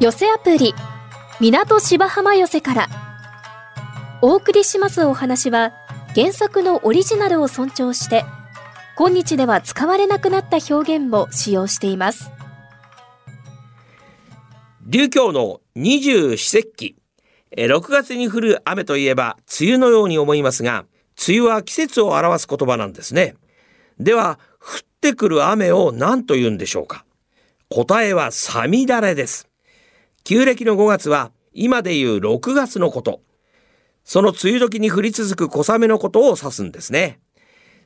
寄せアプリ港芝浜寄せから。お送りしますお話は原作のオリジナルを尊重して今日では使われなくなった表現も使用しています。琉教の二十四節気。6月に降る雨といえば梅雨のように思いますが梅雨は季節を表す言葉なんですね。では降ってくる雨を何と言うんでしょうか？答えはさみだれです。旧暦の5月は今でいう6月のこと。その梅雨時に降り続く小雨のことを指すんですね。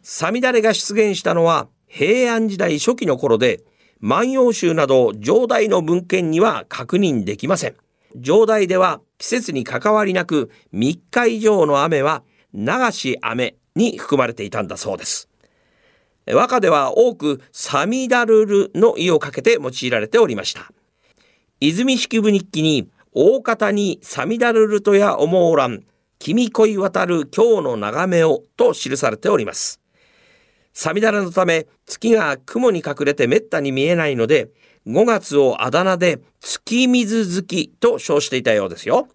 さみだれが出現したのは平安時代初期の頃で万葉集など上代の文献には確認できません。上代では季節に関わりなく3日以上の雨は流し雨に含まれていたんだそうです。和歌では多くサミダルルの意をかけて用いられておりました。泉式部日記に大方にサミダルルとや思うらん君恋渡る今日の眺めをと記されておりますサミダレのため月が雲に隠れてめったに見えないので5月をあだ名で月水月と称していたようですよ。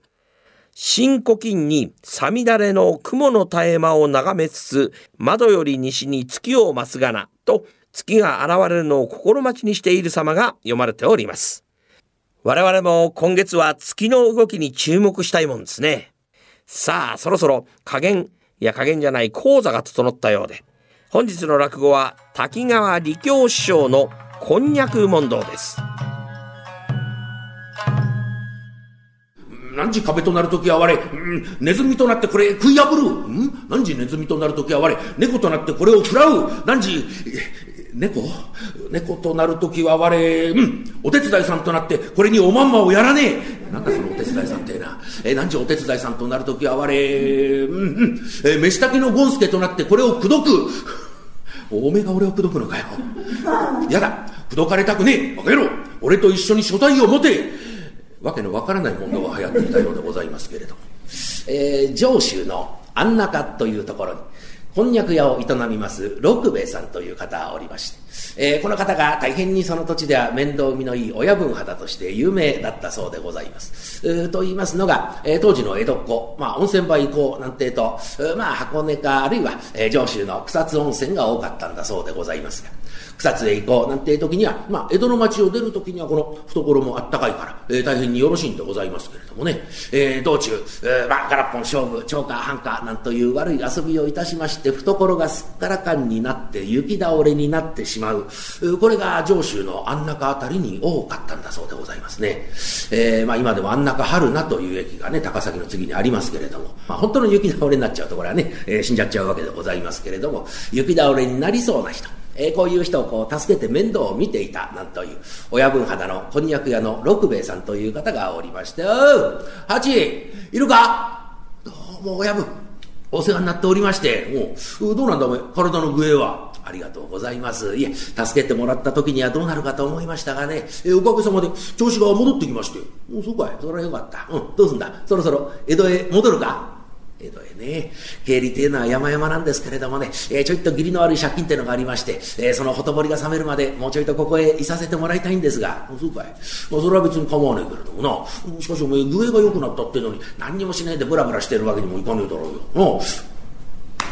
新古今にさみだれの雲の絶え間を眺めつつ窓より西に月を増すがなと月が現れるのを心待ちにしている様が読まれております。我々も今月は月の動きに注目したいもんですね。さあ、そろそろ加減、いや加減じゃない講座が整ったようで、本日の落語は滝川李教師匠のこんにゃく問答です何時壁となるときは我、うん、ネズミとなってこれ食い破る。うん、何時ネズミとなるときは我、猫となってこれを食らう。何時、猫？猫となるときは我、うん、お手伝いさんとなってこれにおまんまをやらねえ。なんだそのお手伝いさんってえな。え何時お手伝いさんとなるときは我、うんうん、え飯炊きのゴンスケとなってこれを口説く。おめが俺を口説くのかよ。やだ。口説かれたくねえ。バカ野郎。俺と一緒に所帯を持て。わけのわからない問答が流行っていたようでございますけれども。えー、上州の安中というところに、こんにゃく屋を営みます六兵衛さんという方がおりまして、えー、この方が大変にその土地では面倒見のいい親分肌として有名だったそうでございます。えー、と言いますのが、えー、当時の江戸っ子、まあ温泉場行こうなんてと、まあ箱根かあるいは、えー、上州の草津温泉が多かったんだそうでございますが、草津へ行こうなんていう時には、まあ、江戸の町を出る時にはこの懐もあったかいから、えー、大変によろしいんでございますけれどもね、えー、道中、えー、まあ、ガラッポン勝負、超過半過なんという悪い遊びをいたしまして、懐がすっからかんになって雪倒れになってしまう。これが上州の安中あたりに多かったんだそうでございますね。えー、まあ、今でも安中春菜という駅がね、高崎の次にありますけれども、まあ、本当の雪倒れになっちゃうとこれはね、えー、死んじゃっちゃうわけでございますけれども、雪倒れになりそうな人、えー、こういう人をこう助けて面倒を見ていたなんという親分肌のこんにゃく屋の六兵衛さんという方がおりまして「おう八いるか？どうも親分お世話になっておりましておどうなんだお前体の具合は」ありがとうございます。いえ、助けてもらった時にはどうなるかと思いましたがね、えおかげさまで調子が戻ってきまして。おそうかい、それはよかった。うん、どうすんだ？そろそろ江戸へ戻るか？江戸へね、経理っていうのは山々なんですけれどもね、えー、ちょいと義理の悪い借金っていうのがありまして、えー、そのほとぼりが冷めるまで、もうちょいとここへいさせてもらいたいんですが、そうかい。まあ、それは別に構わねえけれどもな。しかしお前、具合が良くなったっていうのに、何にもしないでブラブラしてるわけにもいかねえだろうよ。な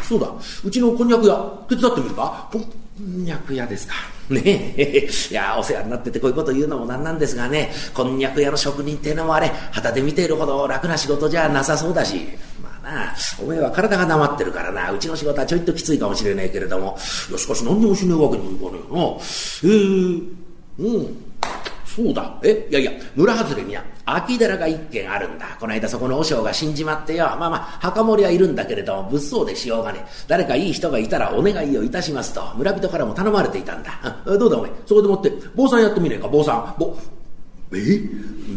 そうだ、うちのこんにゃく屋、手伝ってみるか？こんにゃく屋ですか。ねえ。いや、お世話になっててこういうこと言うのもなんなんですがね、こんにゃく屋の職人っていうのもあれ、旗で見ているほど楽な仕事じゃなさそうだし。なおめえは体がなまってるからなうちの仕事はちょいときついかもしれねえけれどもいやしかし何にもしねえわけにもいかねえよなえ、うんそうだ。えいやいや、村外れには空き寺が一軒あるんだ。この間そこの和尚が死んじまってよ。まあまあ、墓守はいるんだけれども、物騒でしようがね。誰かいい人がいたらお願いをいたしますと、村人からも頼まれていたんだ。どうだお前、そこでもって、坊さんやってみねえか、坊さん。ぼえ？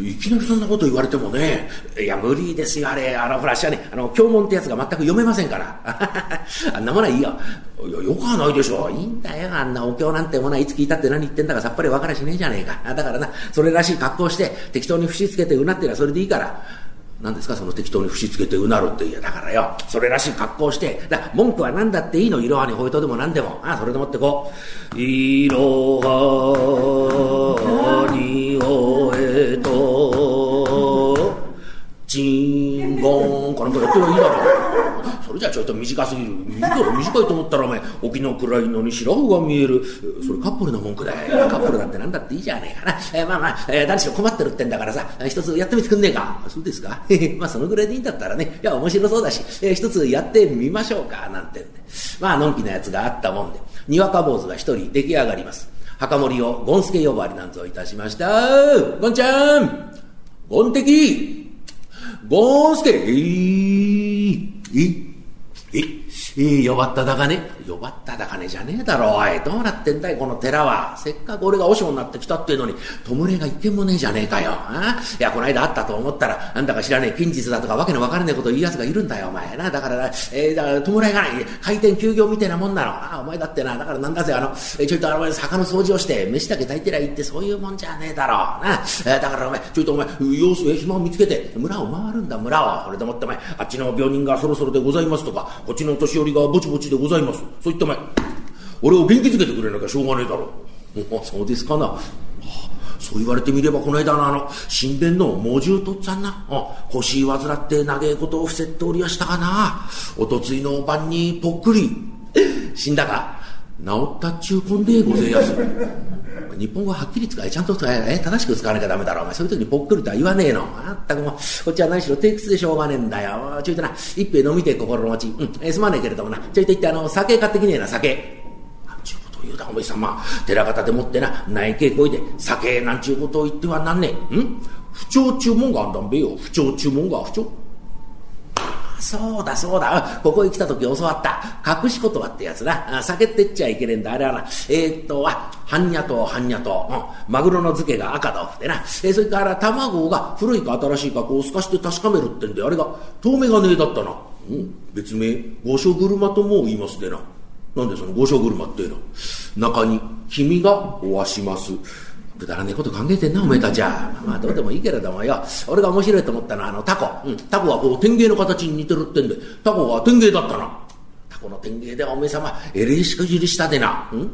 いきなりそんなこと言われてもね。いや、無理ですよ、あれ。あの、ほら、しはね、あの、教文ってやつが全く読めませんから。あんなものはいいよ。いや、よくはないでしょ。いいんだよ、あんなお経なんてものはいつ聞いたって何言ってんだかさっぱりわからしねえじゃねえか。だからな、それらしい格好して、適当に節つけてうなってりゃそれでいいから。何ですか？その適当に節つけてうなるって。いやだからよ。それらしい格好して。だ文句は何だっていいの？色はにほえとでも何でも。あそれでもってこう「いろはにほえと。ちん」なんかやってりゃいいだろう。それじゃちょっと短すぎる。いい、短いと思ったらお前、沖の暗いのに白穂が見える。それカップルの文句だよ。カップルだってなんだっていいじゃねえかな。えー、まあまあ、えー、誰しろ困ってるってんだからさ、一つやってみてくんねえか。そうですかまあそのぐらいでいいんだったらね、いや面白そうだし、えー、一つやってみましょうか、なんてんで。まあ、のんきなやつがあったもんで、にわか坊主が一人出来上がります。墓守をゴンスケ呼ばわりなんぞいたしました。ゴンちゃんゴンボーンスケえいえいえ弱っただがね。呼ばっただかねじゃねえだろおい。どうなってんだいこの寺は。せっかく俺が和尚になってきたっていうのに。弔いが一件もねえじゃねえかよ。あいやこの間会ったと思ったらなんだか知らねえ近日だとかわけのわからねえこと言うやつがいるんだよお前。なだから、えー、だから弔いがない。開店休業みたいなもんなの。あお前だってなだからなんだぜあの、ちょいとあの坂の掃除をして飯だけ炊いてりゃいいってそういうもんじゃねえだろ。うな、え、だからお前ちょいとお前様子え暇を見つけて村を回るんだ村を。これでもってお前あっちの病人がそろそろでございますとかこっちのお年寄りがぼちぼちでございます。そういったお前俺を元気づけてくれなきゃしょうがねえだろ。うそうですかな。そう言われてみれば、この間のあの、神殿の猛獣とっつぁんな、あ腰患って長えことを伏せておりやしたかな。おとついの晩にぽっくり、死んだか？治ったっちゅうこんでごぜやす。日本語はっきり使え、ちゃんと使え、正しく使わなきゃダメだろ。お前、そういう時にぽっくりとは言わねえの。あったくも、こっちは何しろ低屈でしょうがねえんだよ。ちょいとな、一杯飲みて心持ち。うん、えすまねえけれどもな、ちょいと言ってあの、酒買ってきねえな、酒。あ、ちゅうことを言うだお前様寺方でもってな内稽古いで酒なんちゅうことを言ってはなんねえん？不調注文があんだんべよ不調注文が不調そうだそうだ。ここへ来た時教わった。隠し言葉ってやつな。酒ってっちゃいけねえんだ。あれはな。えー、っと半ニャと半ニャと、うん、マグロの漬けが赤豆腐でな、えー、それから卵が古いか新しいかこう透かして確かめるってんであれが遠目がねえだったな、うん、別名。五所車とも言いますでな。なんでその五所車っていうの？中に君がおわします。くだらねえこと考えてんなおめえたちは。まあどうでもいいけれどもよ。俺が面白いと思ったのはあのタコ、うん、タコはこう天芸の形に似てるってんで。タコが天芸だったなタコの天芸ではおめえ様えれしくじりしたでな、うん。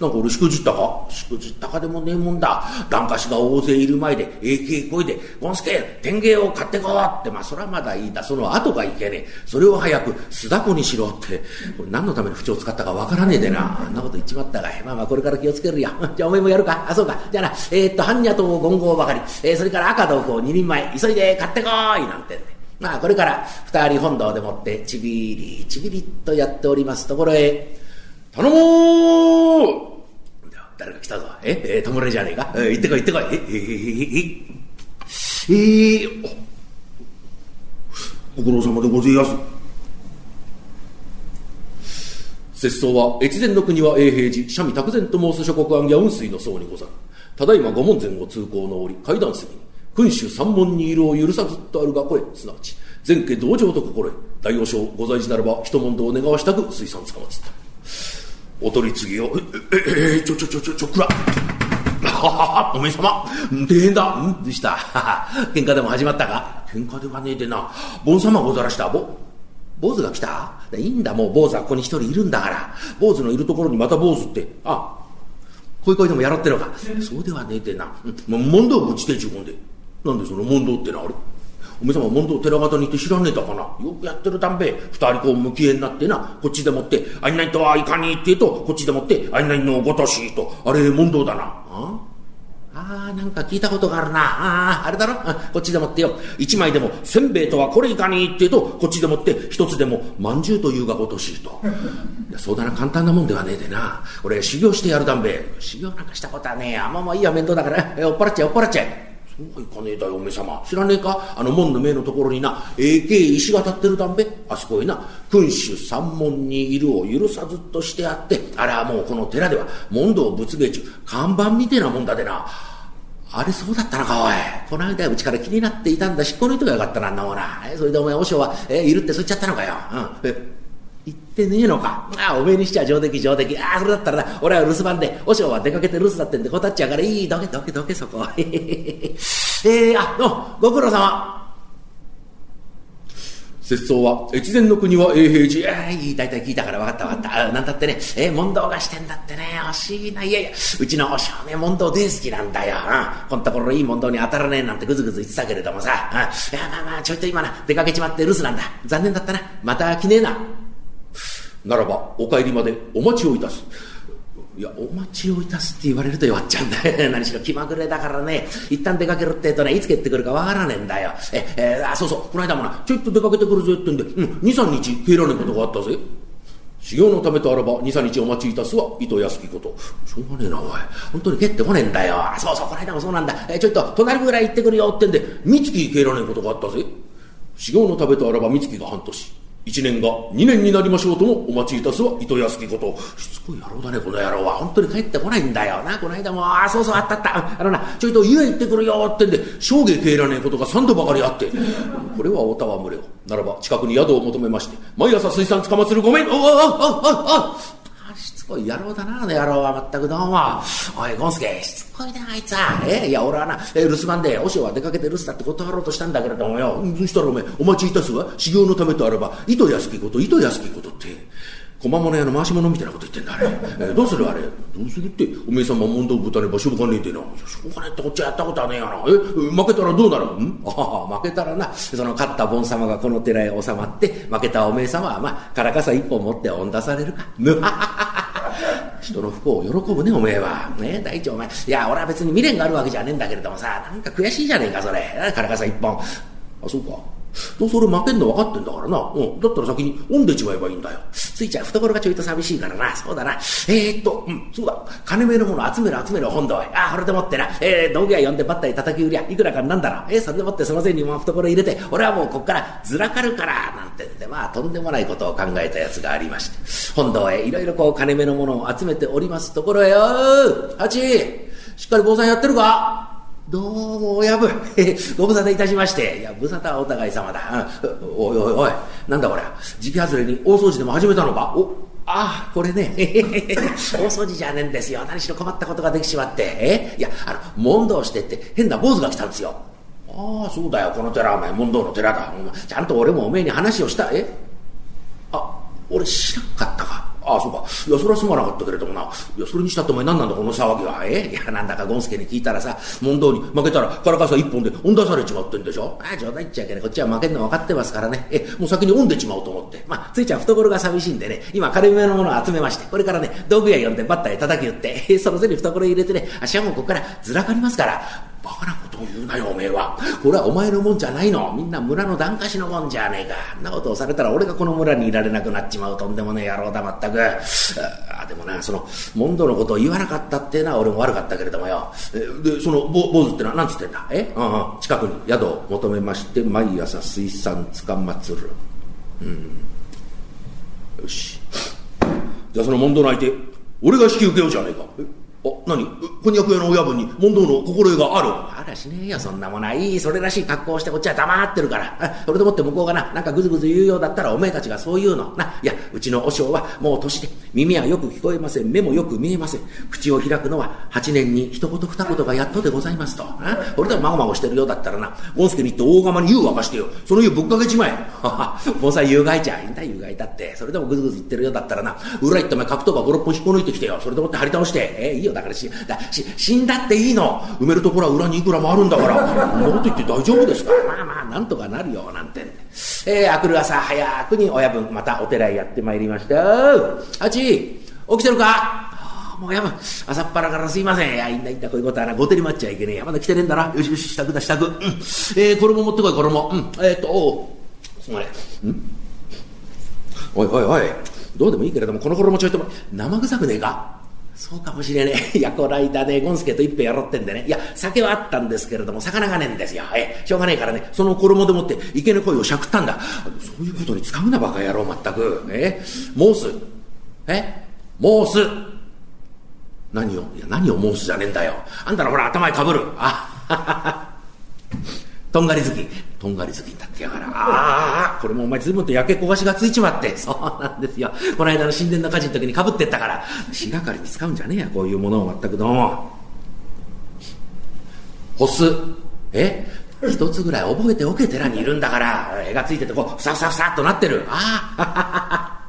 なんか俺しくじったか？しくじったかでもねえもんだ。檀家師が大勢いる前で、ええけ声で、ゴンスケ、天芸を買ってこうって、まあそれはまだいいだ。その後がいけねえ。それを早く須田子にしろって、これ何のための不調を使ったかわからねえでな。あんなこと言っちまったかい。まあまあこれから気をつけるよ。じゃあおめえもやるか。あ、そうか。じゃあな、えー、っと、般若とゴンゴばかり、えー、それから赤豆腐を2人前、急いで買ってこいなんてんで。まあこれから二人本堂でもってちびりちびりとやっておりますところへ、頼もう誰か来たぞ。え？え、弔いじゃねえか？えー、行ってこい、行ってこい。え、えー、えー、えー、ご苦労様でごぜやす。節操は越前の国は永平寺、三味卓前と申す諸国案や雲水の層にござる。ただいま五門前を通行の折、階段隅に、君主三門にいるを許さずとあるがこれ、すなわち、前家同情と心得、大王将ご在地ならば一問答を願わしたく水産つかまつった。お取り次ぎを、え、え、え、ちょ、ちょ、ちょ、ちょ、ちょ、くら。おめえ様、大変だ。んでした。喧嘩でも始まったか？喧嘩ではねえでな。坊様ござらした。ぼ、坊主が来た？いいんだ、もう坊主はここに一人いるんだから。坊主のいるところにまた坊主って。あ、こういう声でもやろってのか。そうではねえでな。問答ぶちてちゅうもんで。なんでその問答ってのある？おめさま問答寺方にいて知らねえだかな。よくやってるたんべ。二人こう向き合いになってな、こっちでもって、あいないとはいかにって言うと、こっちでもって、あいないのごとしと、あれ問答だな。あ？あ、なんか聞いたことがあるな。ああ、あれだろ？こっちでもってよ。一枚でも、せんべいとはこれいかにって言うと、こっちでもって、一つでも、まんじゅうというがごとしいと。いや、そうだな、簡単なもんではねえでな。俺、修行してやるだんべ。修行なんかしたことはねえや。まあまあいいや、面倒だから。酔っ払っちゃえ、酔っ払っちゃえ。そうはいかねえだよ、おめ様。知らねえか？あの門の目のところにな、ええけえ石が立ってるだんべ。あそこへな、君主三門にいるを許さずとしてあって、あれはもうこの寺では、問答仏芸中、看板みてえなもんだでな。あれそうだったのか、おい。この間うちから気になっていたんだ。引っこ抜いとかよかったな、あんなもんな。それでお前、和尚は、え、いるってそう言っちゃったのかよ。うん。え言ってねえのか。ああ、おめえにしちゃ上出来上出来。ああ、それだったらな、俺は留守番で、和尚は出かけて留守だってんで答っちゃうから、いい、どけどけどけ、そこ。えー、あ、どご苦労様。節操は、越前の国は永平寺。ああ、いい、大体聞いたから分かった分かった。あなんだってね、え、問答がしてんだってね、惜しいな。いやいや、うちのお少年問答大好きなんだよ。あこんところいい問答に当たらねえなんてぐずぐず言ってたけれどもさ。あいや、まあまあ、ちょいと今な、出かけちまって留守なんだ。残念だったな。また来ねえな。ならば、お帰りまでお待ちをいたす。いや、お待ちをいたすって言われると弱っちゃうんだよ。何しろ気まぐれだからね、一旦出かけるってえとね、いつ帰ってくるかわからねえんだよ。え、えー、あ、そうそう、この間もな、ちょいと出かけてくるぜってんで、うん、2、3日帰らねえことがあったぜ。修行のためとあらば、2、3日お待ちいたすは、糸安きこと。しょうがねえな、おい。本当に帰ってこねえんだよ。そうそう、この間もそうなんだ。え、ちょいと、隣ぐらい行ってくるよってんで、三月帰らねえことがあったぜ。修行のためとあらば、三月が半年。一年が二年になりましょうともお待ちいたすは糸安きこと。しつこい野郎だね、この野郎は。本当に帰ってこないんだよな。この間も、ああ、そうそう、あったあった。あのな、ちょいと家行ってくるよってんで、生涯帰らねえことが三度ばかりあって。これはおたわむれを。ならば、近くに宿を求めまして、毎朝水産つかまつるごめん。おおおおおおこい野郎だな、あの野郎はまったくどうも。おい、ゴンスケ、しつこいな、あいつは。えいや、俺はな、え留守番で、おしは出かけて留守だって断ろうとしたんだけれどもよ。そしたらおめえ、お待ちいたすわ。修行のためとあれば、糸安きこと、糸安きことって。小間物屋の回し物みたいなこと言ってんだ、あれ。えー、どうするあれ。どうするって、おめえさんも問答ぶたねばしょうがねえってな。しょうがねえってこっちはやったことはねえよな。え、負けたらどうなる？ん？ああ、負けたらな、その勝ったボン様がこの寺へ収まって、負けたおめえ様は、まあ、からかさ一本持って恩出されるか。人の不幸を喜ぶね、おめえは。ね大地お前。いや、俺は別に未練があるわけじゃねえんだけれどもさ、なんか悔しいじゃねえか、それ。からかさ一本。あ、そうか。どうせ俺負けんの分かってんだからな。うん。だったら先に飲んでちまえばいいんだよ。ついちゃう懐がちょいと寂しいからな。そうだな。えー、っと、うん、そうだ。金目のもの集める集める本堂へ。ああ、これでもってな。えー、道具屋呼んでバッタリ叩き売りゃ、いくらかなんだろう。えー、それでもってその銭にも懐入れて、俺はもうこっからずらかるから、なんてんで、まあ、とんでもないことを考えたやつがありまして。本堂へいろいろこう金目のものを集めておりますところへ、よーハチしっかり坊さんやってるか？どうも、親分。ご無沙汰いたしまして。いや、無沙汰はお互い様だ。おいおいおい、なんだこれ。時期外れに大掃除でも始めたのか？お、ああ、これね。大掃除じゃねえんですよ。何しろ困ったことができちまって。え？いや、あの、問答してって変な坊主が来たんですよ。ああ、そうだよ。この寺、お前、問答の寺だ。ちゃんと俺もおめえに話をした。え？あ、俺知らんかったか。ああ、そうか。いや、それはすまなかったけれどもな。いや、それにしたってお前何なんだこの騒ぎは。え？いや、なんだかゴンスケに聞いたらさ、問答に負けたら、からかさ一本で恩出されちまってんでしょ？あ あ、冗談言っちゃいけない。こっちは負けんの分かってますからね。え、もう先に恩でちまおうと思って。まあ、ついちゃん懐が寂しいんでね、今、軽めのものを集めまして、これからね、道具屋呼んでバッターへ叩き打って、え、その銭懐入れてね、足はもうここからずらかりますから、バカなことを言うなよ、おめえは。これはお前のもんじゃないの。みんな村の檀家しのもんじゃねえか。んなことをされたら俺がこの村にいられなくなっちまうとんでもねえ野郎だ、まったく。あでもな、その、問答のことを言わなかったっていうのは俺も悪かったけれどもよ。で、その、坊主ってのは何つってんだ？え？うんうん。近くに宿を求めまして、毎朝水産つかまつる。うん。よし。じゃあその問答の相手、俺が引き受けようじゃねえか。あ、何？翻訳屋の親分に問答の心得がある。あらしねえよ、そんなものは。いい、それらしい格好をしてこっちは黙ってるから。それでもって向こうがな、なんかぐずぐず言うようだったらおめえたちがそう言うの。な、いや、うちの和尚はもう年で、耳はよく聞こえません、目もよく見えません。口を開くのは8年に一言二言がやっとでございますと。俺でもまごまごしてるようだったらな、ゴンスケに行って大釜に湯沸かしてよ。その湯ぶっかけちまえ。盆栽湯がいちゃいいんだ、湯がいたって。それでもぐずぐず言ってるようだったらな、裏行ってお前格闘馬5、6本引っこ抜いてきてよ。それでもって張り倒して。えー、いいよ、だからし、だし死んだっていいの埋めるところは裏にいくくらもあるんだからそんなこと言って大丈夫ですか？まあまあなんとかなるよなんてえー、明くる朝早くに親分またお寺へやってまいりましたあち起きてるか？もうやば朝っぱらからすいません。いや、いいんだいいんだ、こういうことはな、ごてり待っちゃいけねえや。まだ来てねえんだな。よしよし、支度だ、支度。うん。えー、衣持ってこい、衣。うん。えー、っと、おう。すまね。んおいおいおい。どうでもいいけれども、この衣ちょいとも生臭くねえか？そうかもしれねえ。いや、この間ね、ゴンスケと一杯やろってんでね。いや、酒はあったんですけれども、魚がねえんですよ。え、しょうがねえからね、その衣でもって、池の声をしゃくったんだ。そういうことに使うな、バカ野郎、まったく。ええ、申す。え申す。何をいや、何を申すじゃねえんだよ。あんたらほら、頭へかぶる。あ、ははは。とんがり好き。とんがり好きになってやがら。ああ、これもお前ずいぶんと焼け焦がしがついちまって。そうなんですよ。この間の神殿の火事の時にかぶってったから。死がかりに使うんじゃねえや、こういうものを全くどうも。干す。え？一つぐらい覚えておけ寺にいるんだから絵がついててこうふさふさふさっとなってるああ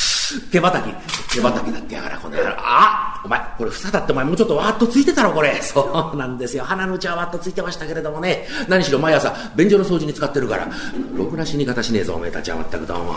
毛ばたき毛ばたきだってやがらこの野郎あお前これ房だってお前もうちょっとわーっとついてたろこれ。そうなんですよ。鼻の内はわーっとついてましたけれどもね。何しろ毎朝便所の掃除に使ってるから。ろくな死に方しねえぞおめえたちはまったくどうも。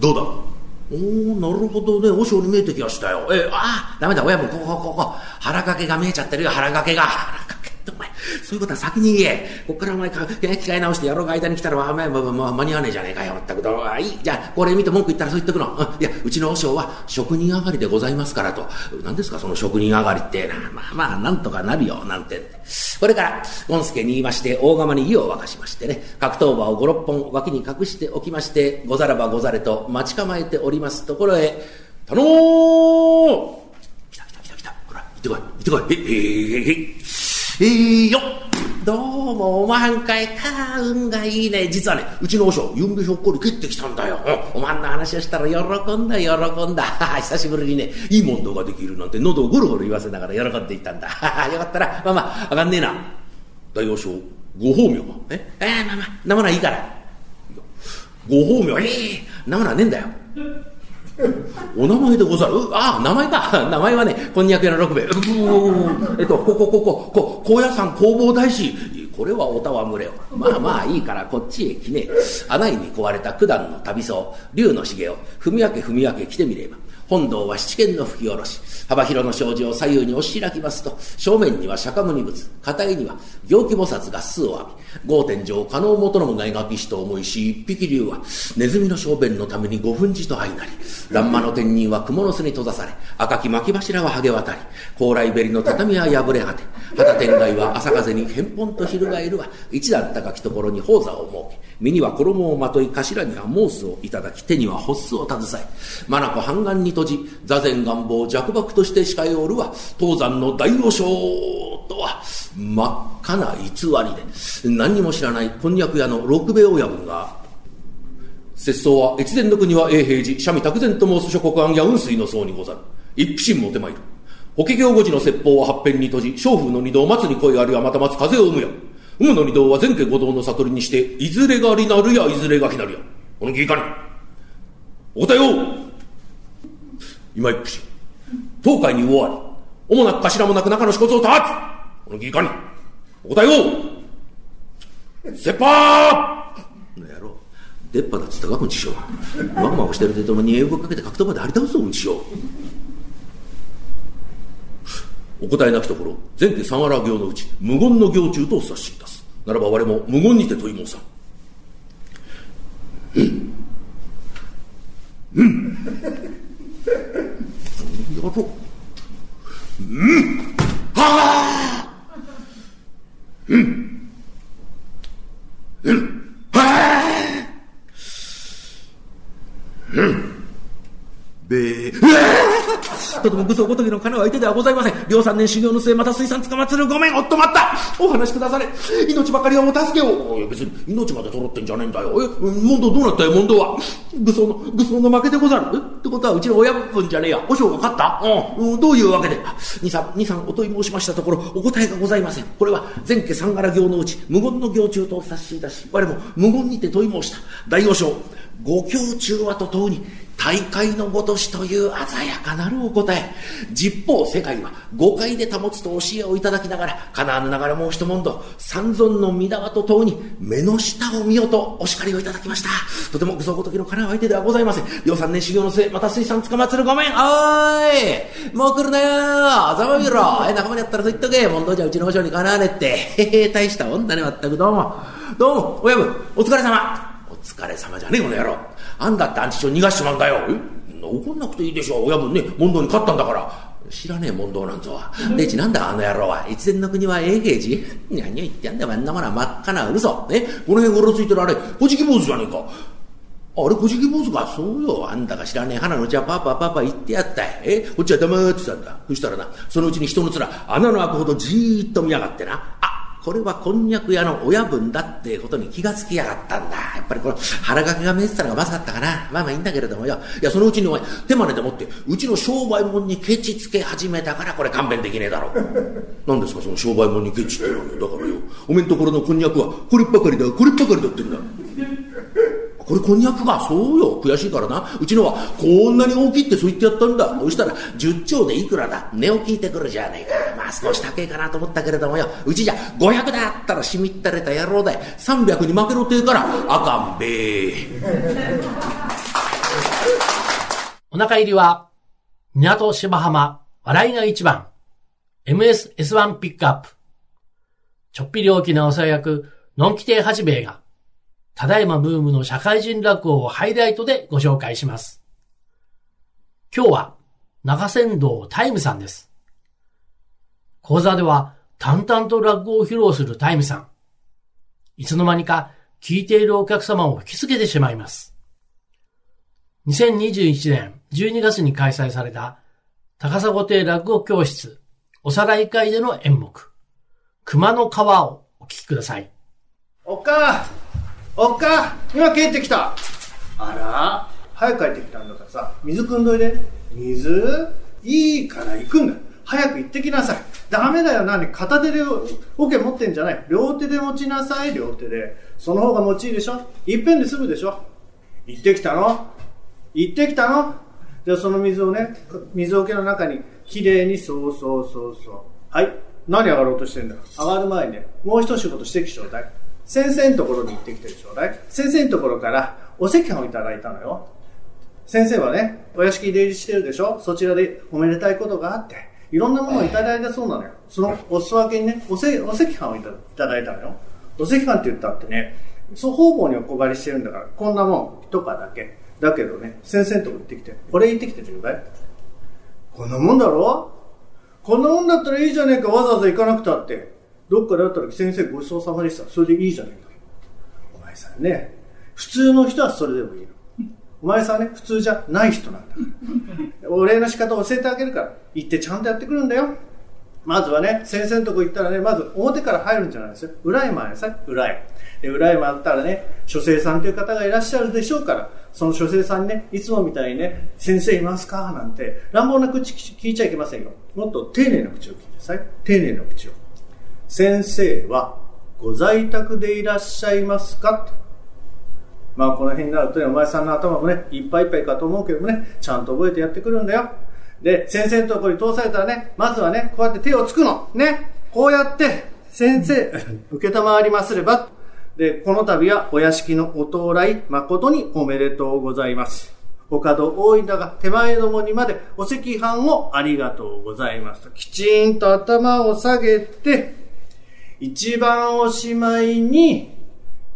どうだ？おおなるほどね、和尚に見えてきましたよ。えああ、ダメだ、親分、ここ、ここ、ここ、腹掛けが見えちゃってるよ、腹掛けが。腹掛お前、そういうことは先に言え。こっからお前か、機械直してやろうが間に来たら、お前、まあ、まあ、間に合わねえじゃねえかよ、まったくど。あ、いい、じゃあ、これ見て文句言ったらそう言っとくの。いや、うちの和尚は職人上がりでございますからと。何ですか、その職人上がりってな。まあまあ、なんとかなるよ、なんて。これから、ゴンスケに言いまして、大釜に湯を沸かしましてね、格闘馬を五六本脇に隠しておきまして、ござらばござれと待ち構えておりますところへ、頼もう来た来た来た来た。ほら、行ってこい、行ってこい。え、えええええよどうも、おまんかいか、運がいいね。実はね、うちの和尚、ゆんべひょっこり帰ってきたんだよ。おまんの話をしたら喜んだ、喜んだ。久しぶりにね、いい問答ができるなんて喉をゴロゴロ言わせながら喜んでいたんだ。よかったな。まあまあ、あかんねえな。大和尚、ご法名はえ？えー、まあまあ、なものはいいから。ご法名、ええー、なものはねえんだよ。お名前でござる？ああ、名前か。名前はね、こんにゃく屋の六兵衛。えっと、ここ、ここ、こ、高野山工房大師。これはおたわむれよ。まあまあいいからこっちへ来ねえ。穴井に壊れた九段の旅僧、竜の茂を踏み分け踏み分け来てみれば。本堂は七軒の吹き下ろし。幅広の障子を左右に押し開きますと、正面には釈迦牟尼仏、片絵には行基菩薩が巣を浴び、豪天上加納元信が描きしと思いし、一匹竜はネズミの小便のために五分寺と相なり、乱馬の天人は蜘蛛の巣に閉ざされ、赤き巻き柱は剥げ渡り、高麗べりの畳は破れ果て、旗天外は朝風に返本と翻るは、一段高きところに宝座を設け、身には衣をまとい、頭にはモースをいただき、手にはホッスを携え、眼半眼に閉じ、座禅願望弱漠として控えおるは、東山の大王将とは、真っ赤な偽りで、何にも知らないこんにゃく屋の六兵衛親分が、節操は越前の国は永平寺、三味卓然と申す諸国安や雲水の層にござる。一匹心も手まいる。法華経五寺の説法は八辺に閉じ、小風の二道松に恋あるやまた松風を生むや。生むの二道は前家五道の悟りにして、いずれがりなるや、いずれがきなるや。この義かに。お答えを今一匹。東海に終わり、主なく頭もなく中の支骨を断つこの義かに、お答えを切羽の野郎。出っ歯だっつったか、こんちしょう。まんまをしてるでともに英語かけて格闘まで張り倒すぞ、うんちしょう。お答えなきところ、前家三原行のうち、無言の行中とお察し。ならば我も無言にて問い申さん。うん。うん。やろう。うん。はあ。うん。うん。はあ。うん。べー。うわとても武装ごときの金は相手ではございません。両三年修行の末、また水産捕まつる。ごめん、おっと待ったお話くだされ。命ばかりはお助けを。いや、別に命まで取ろってんじゃねえんだよ。え、問答どうなったよ、問答は。武装の、武装の負けでござる。え？ってことは、うちの親分じゃねえや。和尚が勝った？うん、どういうわけで？二三、二三お問い申しましたところ、お答えがございません。これは、前家三柄行のうち、無言の行中とお察しいたし、我も無言にて問い申した。大御所、ご教中はととうに、大会のごとしという鮮やかなるお答え。実法世界は誤解で保つと教えをいただきながら、かなわぬながらもう一問答、三尊の御縄ととうに、目の下を見よとお叱りをいただきました。とても愚僧ごときのかなわ相手ではございません。両三年修行の末、また水産捕まつるごめん。おーいもう来るなよあざまみろえ、仲間にやったらそう言っとけ。問答じゃうちの保証にかなわねって。へへ、大したもんだね、まったく。どうも。どうも、親分、お疲れ様。お疲れ様じゃねえ、この野郎。あんだってアンチショ逃がしちまうんだよ。怒んなくていいでしょ。親分ね、問答に勝ったんだから。知らねえ問答なんぞは。でちなんだあの野郎は。越前の国は永平寺？何を言ってやんだよ、あんなものは真っ赤な嘘。ね、この辺うろついてるあれ、小じき坊主じゃねえか。あれ、小じき坊主か？そうよ。あんたが知らねえ花のうちはパパパパ言ってやったい。え、こっちは黙ってたんだ。そしたらな、そのうちに人の面、穴の開くほどじーっと見やがってな。これはこんにゃく屋の親分だってことに気がつきやがったんだ。やっぱりこの腹掛けが見えてたのがまずかったかな。まあまあいいんだけれどもよ。いや、そのうちにお前、手真似でもって、うちの商売物にケチつけ始めたからこれ勘弁できねえだろ。何ですか、その商売物にケチってのはだからよ、おめんところのこんにゃくはこればかりだ、こればかりだってんだ。これこんにゃくがそうよ。悔しいからな。うちのはこんなに大きいってそう言ってやったんだ。そしたら10丁でいくらだ。値を聞いてくるじゃねえか。まあ少し高いかなと思ったけれどもよ。うちじゃ500だったらしみったれた野郎だよ。300に負けろって言うからあかんべえお腹入りは、港芝浜、笑いが一番。MSS1 ピックアップ。ちょっぴり大きなおさ役、のんき亭八兵衛が、ただいまブームの社会人落語をハイライトでご紹介します。今日は中山道タイムさんです。講座では淡々と落語を披露するタイムさん。いつの間にか聞いているお客様を引きつけてしまいます。2021年12月に開催された高砂亭落語教室おさらい会での演目熊の川をお聞きください。おっかおっか今帰ってきたあら早く帰ってきたんだからさ、水汲んどいで。水？いいから行くんだ。早く行ってきなさい。ダメだよ、何片手で桶持ってんじゃない。両手で持ちなさい、両手で。その方が持ちいいでしょいっぺんで済むでしょ行ってきたの？行ってきたの？じゃあその水をね、水桶の中にきれいにそうそうそうそう。はい。何上がろうとしてんだ？上がる前にね、もう一仕事してきちょうだい。先生のところに行ってきてちょうだい。先生のところからお赤飯をいただいたのよ。先生はね、お屋敷に出入りしてるでしょ？そちらでおめでたいことがあって、いろんなものをいただいたそうなのよ。そのお裾分けにね、おせお赤飯をいただいたのよ。お赤飯って言ったってね、そう方々にお配りしてるんだから、こんなもんとかだけ。だけどね、先生のとこ行ってきて、これ行ってきてちょうだい。こんなもんだろ？こんなもんだったらいいじゃねえか、わざわざ行かなくたって。どっかで会ったら先生ごちそうさまでした。それでいいじゃねえか。お前さんね、普通の人はそれでもいいの。お前さんね、普通じゃない人なんだ。お礼の仕方を教えてあげるから、行ってちゃんとやってくるんだよ。まずはね、先生のとこ行ったらね、まず表から入るんじゃないですよ。裏へ回りなさい。裏へ。で、裏へ回ったらね、書生さんという方がいらっしゃるでしょうから、その書生さんにね、いつもみたいにね、先生いますか？なんて、乱暴な口聞いちゃいけませんよ。もっと丁寧な口を聞いてさい。丁寧な口を。先生はご在宅でいらっしゃいますか？まあこの辺になるとね、お前さんの頭もね、いっぱいいっぱいかと思うけどもね、ちゃんと覚えてやってくるんだよ。で、先生のところに通されたらね、まずはね、こうやって手をつくの。ね。こうやって、先生、受けたまわりますれば。で、この度はお屋敷のお到来、誠におめでとうございます。お門多いんだが、手前どもにまでお赤飯をありがとうございますと。きちんと頭を下げて、一番おしまいに、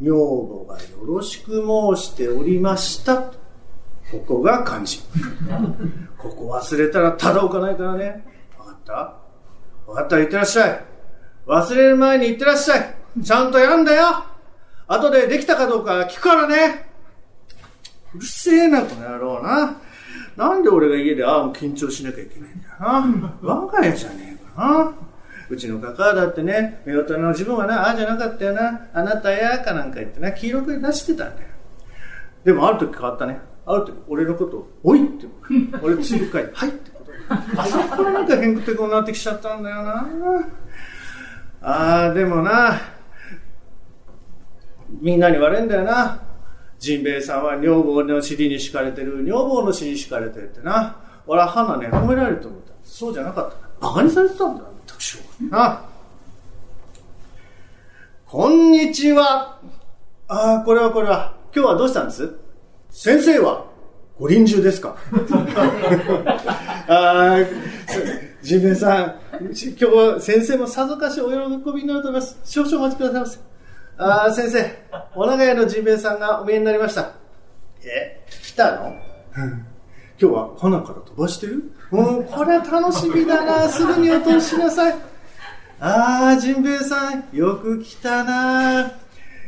女房がよろしく申しておりました。ここが漢字。ここ忘れたらただ置かないからね。わかった？わかったら行ってらっしゃい。忘れる前に行ってらっしゃい。ちゃんとやんだよ。後でできたかどうか聞くからね。うるせえな、この野郎な。なんで俺が家でああも緊張しなきゃいけないんだよな。我が家じゃねえかな。うちのカカだってね、夫婦の自分はな、ああじゃなかったよな、あなたやかなんか言ってな、黄色く出してたんだよ。でもある時変わったね。ある時俺のことを、おいって、俺つい深い、はいってことあそこなんか変くてこうなってきちゃったんだよな。ああ、でもな、みんなに悪いんだよな。ジンベエさんは女房の尻に敷かれてる、女房の尻に敷かれてるってな。俺は花ね、褒められると思った。そうじゃなかった。馬鹿にされてたんだよ。あ、こんにちは。ああ、これはこれは。今日はどうしたんです？先生はご臨終ですか？ああ、ジンベさん、今日は先生もさぞかしお喜びになると思います。少々お待ちくださいませ。ああ、先生、お長屋のジンベさんがお見えになりました。え、来たの、うん今日は花から飛ばしてる？もうこれは楽しみだな。すぐにお通ししなさい。ああ、ジンベエさん、よく来たな。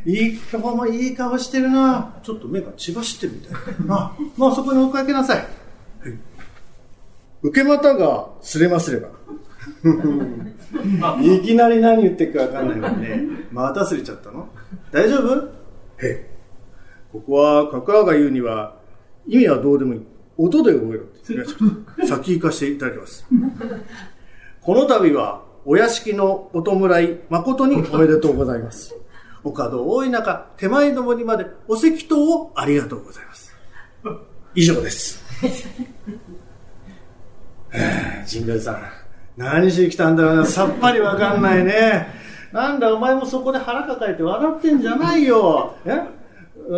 いい、今日もいい顔してるな。ちょっと目が血走ってるみたいな。まあそこに追いかけなさい。受け股がすれますれば。いきなり何言ってるかわかんないのにね。また忘れちゃったの？大丈夫？へえ。ここは、カカアが言うには、意味はどうでもいい。音で覚えろって先行かせていただきます。この度は、お屋敷のお弔い、誠におめでとうございます。お門多い中、手前どもにまでお石灯をありがとうございます。以上です。はあジンベエさん、何しに来たんだろうな、さっぱりわかんないね。なんだ、お前もそこで腹抱えて笑ってんじゃないよ。え？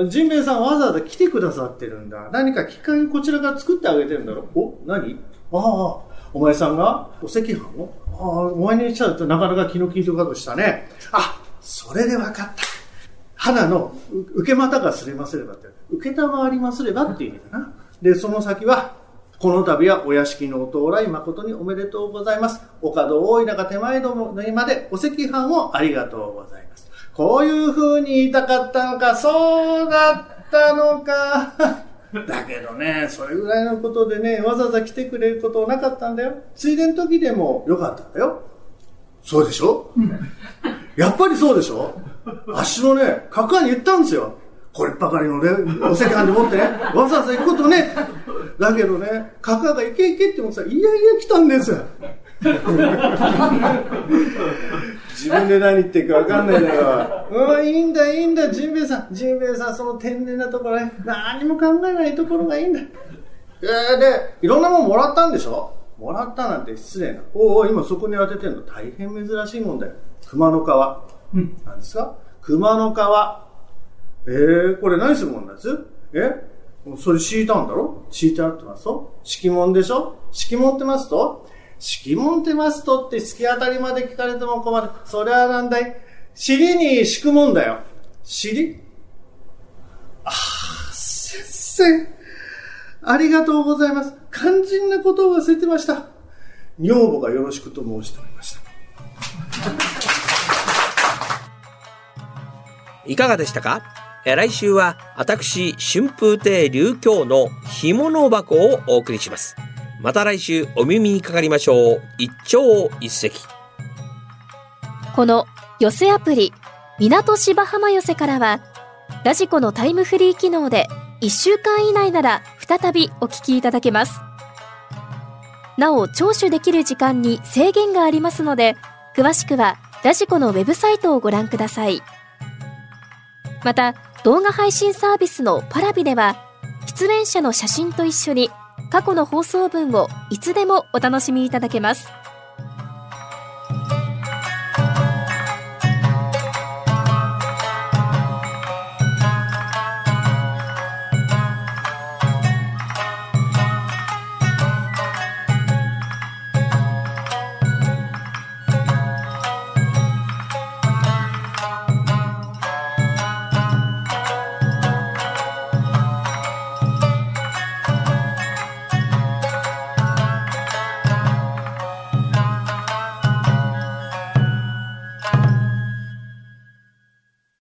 ジンベエさんわざわざ来てくださってるんだ。何か機会をこちらが作ってあげてるんだろお、何？ああ、お前さんが？お赤飯を？ああ、お前にしちゃうとなかなか気の利いたことしたね。あ、それでわかった。花の受け股がすれますればって、受けたまわりますればっていう意味だな。で、その先は、この度はお屋敷のお到来誠におめでとうございます。お門多い中手前どもにまでお赤飯をありがとうございます。こういう風に言いたかったのか、そうだったのか。だけどね、それぐらいのことでね、わざわざ来てくれることなかったんだよ。ついでの時でもよかったんだよ。そうでしょ？やっぱりそうでしょ？あっしのね、カカに言ったんですよ。こればかりのね、お赤飯で持ってね、わざわざ行くことね。だけどね、カカが行け行けってもさ、いやいや来たんですよ。自分で何言ってるか分かんないんだから。うん、いいんだ、いいんだ、ジンベエさん。ジンベエさん、その天然なところね、何も考えないところがいいんだ。えー、で、いろんなもんもらったんでしょ？もらったなんて失礼な。おうおう今そこに当ててんの？大変珍しいもんだよ。熊の皮。うん。何ですか？熊の皮。えー、これ何するもんなんですえ？それ敷いたんだろ？敷いてあってますと？敷物でしょ？敷物ってますと？敷物ってますと？って突き当たりまで聞かれても困る。それはなんだい？尻に敷くもんだよ。尻？ああ、先生。ありがとうございます。肝心なことを忘れてました。女房がよろしくと申しておりました。いかがでしたか？え来週は私春風亭流京の干物箱をお送りしますまた来週お耳にかかりましょう。一朝一夕。この寄せアプリ港芝浜寄せからはラジコのタイムフリー機能で1週間以内なら再びお聞きいただけます。なお聴取できる時間に制限がありますので詳しくはラジコのウェブサイトをご覧ください。また動画配信サービスのパラビでは出演者の写真と一緒に過去の放送文をいつでもお楽しみいただけます。